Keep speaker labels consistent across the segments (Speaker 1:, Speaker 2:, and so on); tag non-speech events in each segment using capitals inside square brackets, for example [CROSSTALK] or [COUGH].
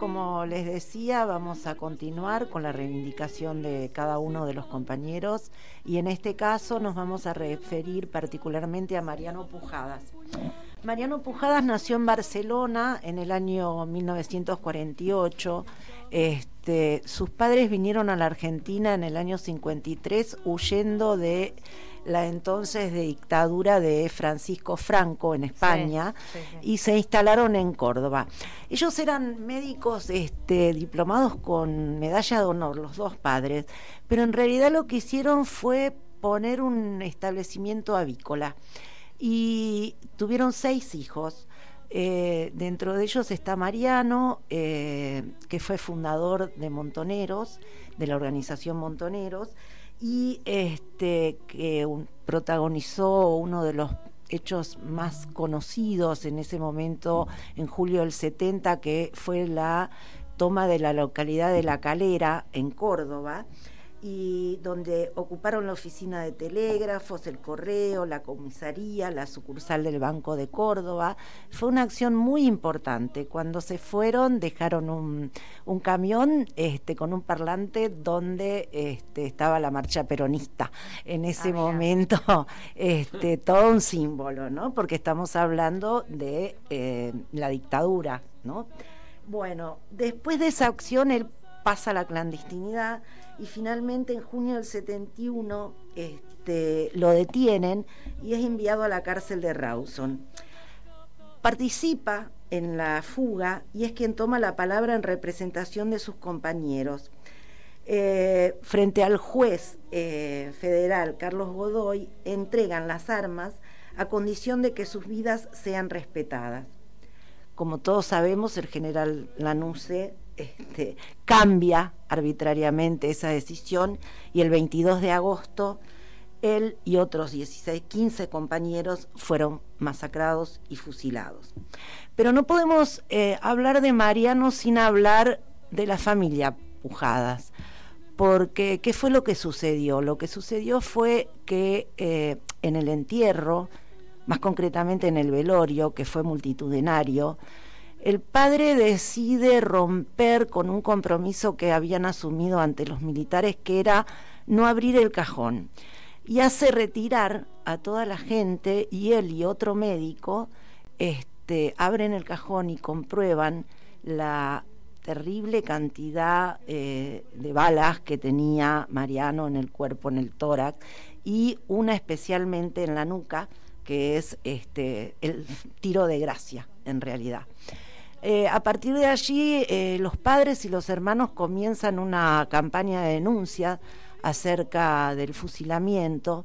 Speaker 1: Como les decía, vamos a continuar con la reivindicación de cada uno de los compañeros y en este caso nos vamos a referir particularmente a Mariano Pujadas. Mariano Pujadas nació en Barcelona en el año 1948. Este, sus padres vinieron a la Argentina en el año 53 huyendo de la entonces de dictadura de Francisco Franco en España y se instalaron en Córdoba. Ellos eran médicos este, diplomados con medalla de honor, los dos padres, pero en realidad lo que hicieron fue poner un establecimiento avícola y tuvieron seis hijos. Eh, dentro de ellos está Mariano, eh, que fue fundador de Montoneros, de la organización Montoneros, y este, que protagonizó uno de los hechos más conocidos en ese momento, en julio del 70, que fue la toma de la localidad de La Calera, en Córdoba y donde ocuparon la oficina de telégrafos, el correo, la comisaría, la sucursal del Banco de Córdoba. Fue una acción muy importante. Cuando se fueron dejaron un, un camión este, con un parlante donde este, estaba la marcha peronista. En ese ah, momento, este, todo un símbolo, ¿no? Porque estamos hablando de eh, la dictadura, ¿no? Bueno, después de esa acción él pasa a la clandestinidad y finalmente en junio del 71 este, lo detienen y es enviado a la cárcel de Rawson. Participa en la fuga y es quien toma la palabra en representación de sus compañeros. Eh, frente al juez eh, federal Carlos Godoy, entregan las armas a condición de que sus vidas sean respetadas. Como todos sabemos, el general Lanusse este, cambia arbitrariamente esa decisión y el 22 de agosto él y otros 16, 15 compañeros fueron masacrados y fusilados. Pero no podemos eh, hablar de Mariano sin hablar de la familia Pujadas, porque ¿qué fue lo que sucedió? Lo que sucedió fue que eh, en el entierro, más concretamente en el velorio, que fue multitudinario, el padre decide romper con un compromiso que habían asumido ante los militares, que era no abrir el cajón, y hace retirar a toda la gente y él y otro médico este, abren el cajón y comprueban la terrible cantidad eh, de balas que tenía Mariano en el cuerpo, en el tórax, y una especialmente en la nuca, que es este, el tiro de gracia, en realidad. Eh, a partir de allí, eh, los padres y los hermanos comienzan una campaña de denuncia acerca del fusilamiento.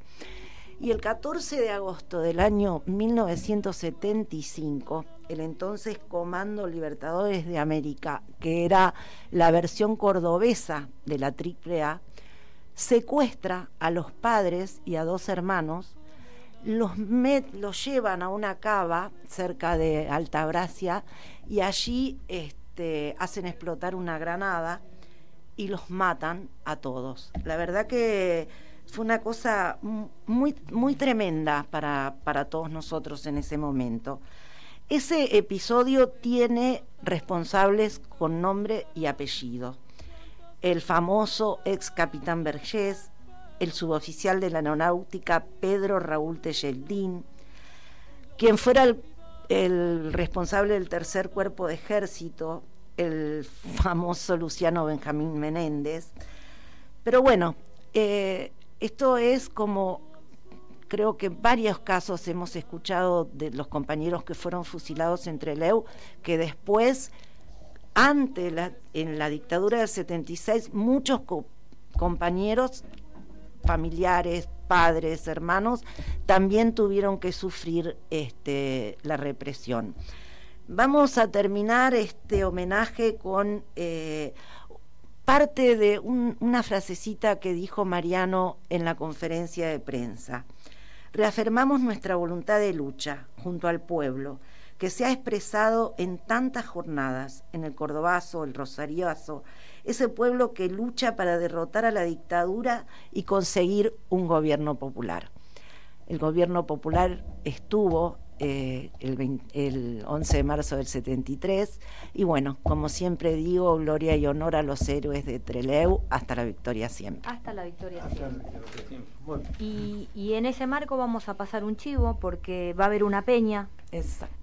Speaker 1: Y el 14 de agosto del año 1975, el entonces Comando Libertadores de América, que era la versión cordobesa de la AAA, secuestra a los padres y a dos hermanos los, los llevan a una cava cerca de Altabracia y allí este, hacen explotar una granada y los matan a todos. La verdad que fue una cosa muy, muy tremenda para, para todos nosotros en ese momento. Ese episodio tiene responsables con nombre y apellido. El famoso ex capitán Vergés, el suboficial de la aeronáutica Pedro Raúl Tejeldín, quien fuera el, responsable del tercer cuerpo de ejército, el famoso Luciano Benjamín Menéndez. Pero bueno, eh, esto es como creo que en varios casos hemos escuchado de los compañeros que fueron fusilados entre Leu, que después, ante la, en la dictadura del 76, muchos compañeros familiares, padres, hermanos, también tuvieron que sufrir este, la represión. Vamos a terminar este homenaje con eh, parte de una frasecita que dijo Mariano en la conferencia de prensa. Reafirmamos nuestra voluntad de lucha junto al pueblo, que se ha expresado en tantas jornadas, en el Cordobazo, el Rosariazo, ese pueblo que lucha para derrotar a la dictadura y conseguir un gobierno popular. El gobierno popular estuvo eh, el, el 11 de marzo del 73. Y bueno, como siempre digo, gloria y honor a los héroes de Treleu, hasta la victoria siempre.
Speaker 2: Hasta la victoria siempre. Y, y, en ese marco vamos a pasar un chivo porque va a haber una peña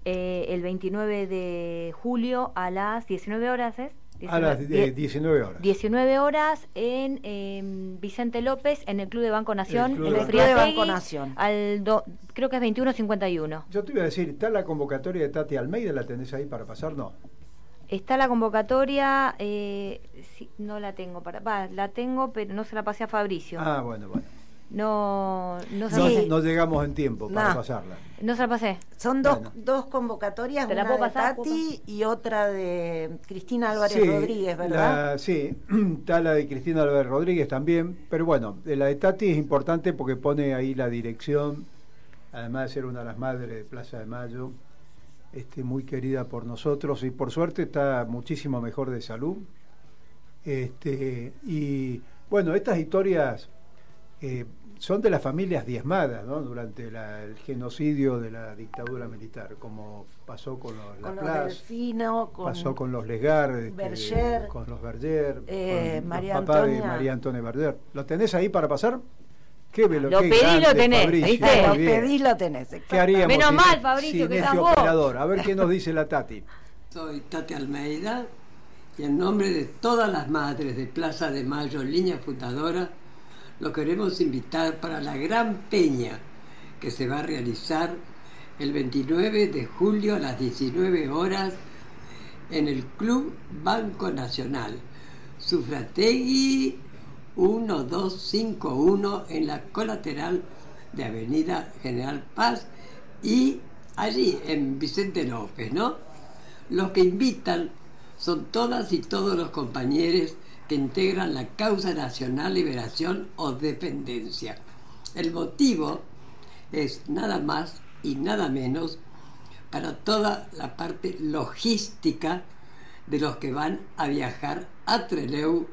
Speaker 2: eh, el 29 de julio a las 19 horas, ¿es?
Speaker 3: A las 19 horas.
Speaker 2: 19 horas en em, Vicente López, en el Club de Banco Nación,
Speaker 1: en el Club de Banco Nación.
Speaker 2: Al creo que es 21.51.
Speaker 3: Yo te iba a decir, ¿está la convocatoria de Tati Almeida? ¿La tenés ahí para pasar? No.
Speaker 2: Está la convocatoria, eh, no la tengo para, va, la tengo, pero no se la pasé a Fabricio.
Speaker 3: Ah, bueno, bueno
Speaker 2: no
Speaker 3: no, no, llegamos en tiempo para pasarla.
Speaker 2: No se la pasé.
Speaker 1: Son dos, dos convocatorias, una de Tati y otra de Cristina Álvarez Rodríguez, ¿verdad?
Speaker 3: sí, [CLEARS THROAT] está la de Cristina Álvarez Rodríguez también, pero bueno, la de Tati es importante porque pone ahí la dirección, además de ser una de las madres de Plaza de Mayo, este, muy querida por nosotros y por suerte está muchísimo mejor de salud. Este, y bueno, estas historias... Eh, son de las familias diezmadas ¿no? durante el genocidio de la dictadura militar, como pasó con los
Speaker 1: con los
Speaker 3: pasó con los Legar,
Speaker 1: este,
Speaker 3: con los Berger,
Speaker 1: eh, María
Speaker 3: los papás de María Antonia Berger. ¿Lo tenés ahí para pasar?
Speaker 2: Qué lo pedí lo tenés, ¿viste?
Speaker 1: Lo pedí lo tenés.
Speaker 3: ¿Qué haríamos
Speaker 2: Menos mal, Fabricio, que
Speaker 3: este operador? A ver qué nos dice la Tati.
Speaker 4: Soy Tati Almeida y en nombre de todas las madres de Plaza de Mayo, línea fundadora, lo queremos invitar para la gran peña que se va a realizar el 29 de julio a las 19 horas en el Club Banco Nacional, Sufrategui 1251 en la colateral de Avenida General Paz y allí en Vicente López, ¿no? Los que invitan son todas y todos los compañeros que integran la causa nacional liberación o dependencia. El motivo es nada más y nada menos para toda la parte logística de los que van a viajar a Treleu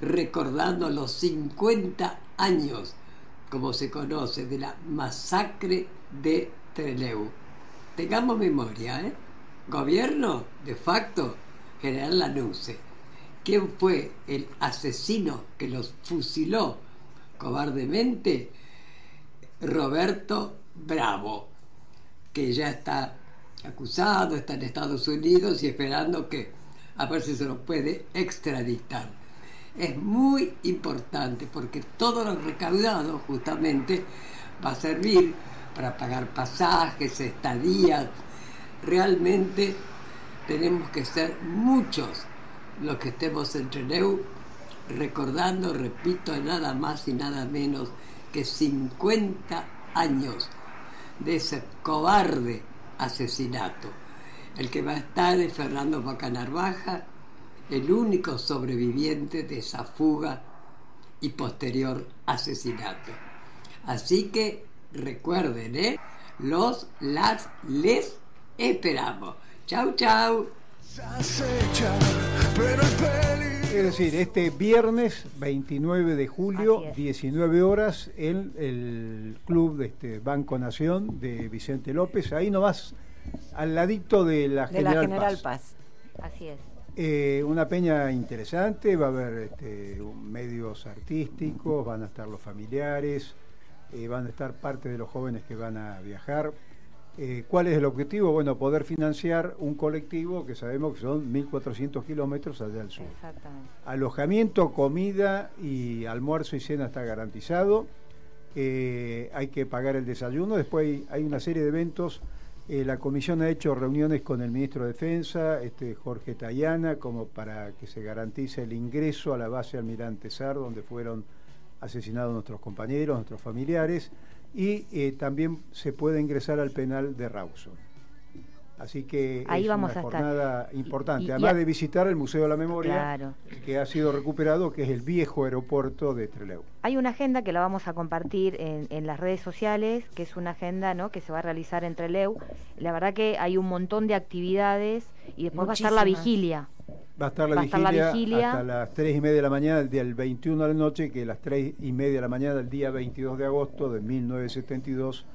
Speaker 4: recordando los 50 años, como se conoce, de la masacre de Treleu. Tengamos memoria, ¿eh? Gobierno, de facto, General Lanusse quién fue el asesino que los fusiló cobardemente, Roberto Bravo, que ya está acusado, está en Estados Unidos y esperando que a ver si se lo puede extraditar. Es muy importante porque todo lo recaudado justamente va a servir para pagar pasajes, estadías. Realmente tenemos que ser muchos los que estemos entre Neu, recordando, repito, nada más y nada menos que 50 años de ese cobarde asesinato. El que va a estar es Fernando Bacanarvaja, el único sobreviviente de esa fuga y posterior asesinato. Así que recuerden, ¿eh? Los, las, les esperamos. Chau, chau.
Speaker 3: Es decir, este viernes 29 de julio, 19 horas, en el club de este Banco Nación de Vicente López, ahí nomás al ladito de la,
Speaker 1: General, Paz.
Speaker 2: Así es.
Speaker 3: Eh, una peña interesante, va a haber este, medios artísticos, van a estar los familiares, eh, van a estar parte de los jóvenes que van a viajar. Eh, ¿Cuál es el objetivo? Bueno, poder financiar un colectivo que sabemos que son 1.400 kilómetros allá al sur.
Speaker 2: Exactamente.
Speaker 3: Alojamiento, comida y almuerzo y cena está garantizado. Eh, hay que pagar el desayuno. Después hay, una serie de eventos. Eh, la comisión ha hecho reuniones con el ministro de Defensa, este, Jorge Tayana, como para que se garantice el ingreso a la base Almirante Sar, donde fueron asesinados nuestros compañeros, nuestros familiares y eh, también se puede ingresar al penal de Rawson. Así que
Speaker 2: Ahí
Speaker 3: es
Speaker 2: vamos
Speaker 3: una
Speaker 2: a
Speaker 3: jornada importante, además de visitar el Museo de la Memoria, que ha sido recuperado, que es el viejo aeropuerto de Trelew.
Speaker 2: Hay una agenda que la vamos a compartir en, las redes sociales, que es una agenda ¿no? que se va a realizar en Trelew. La verdad que hay un montón de actividades y después va a estar la vigilia.
Speaker 3: Va a estar la, vigilia, hasta las 3 y media de la mañana del día 21 de la noche, que las 3 y media de la mañana del día 22 de agosto de 1972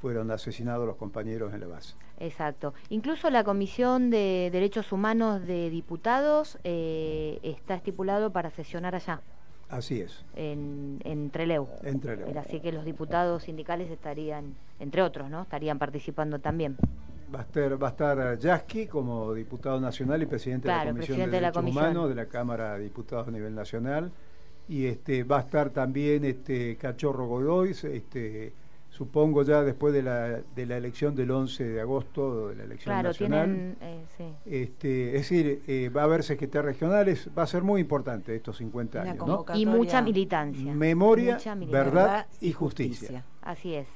Speaker 3: fueron asesinados los compañeros en la base.
Speaker 2: Exacto. Incluso la Comisión de Derechos Humanos de Diputados eh, está estipulado para sesionar allá.
Speaker 3: Así es.
Speaker 2: En, en Treleu.
Speaker 3: En Treleu.
Speaker 2: Así que los diputados sindicales estarían, entre otros, ¿no? Estarían participando también.
Speaker 3: Va a estar, va a estar Yasky como diputado nacional y presidente de la Comisión de, Derechos Humanos de la Cámara de Diputados a nivel nacional. Y este va a estar también este Cachorro Godoy, este supongo ya después de la, de la elección del 11 de agosto, de la elección
Speaker 2: claro,
Speaker 3: nacional.
Speaker 2: Tienen, eh, sí.
Speaker 3: este, es decir, eh, va a haber secretarios regionales, va a ser muy importante estos 50 años. ¿no?
Speaker 2: Y mucha militancia.
Speaker 3: Memoria, verdad y justicia.
Speaker 2: Así es.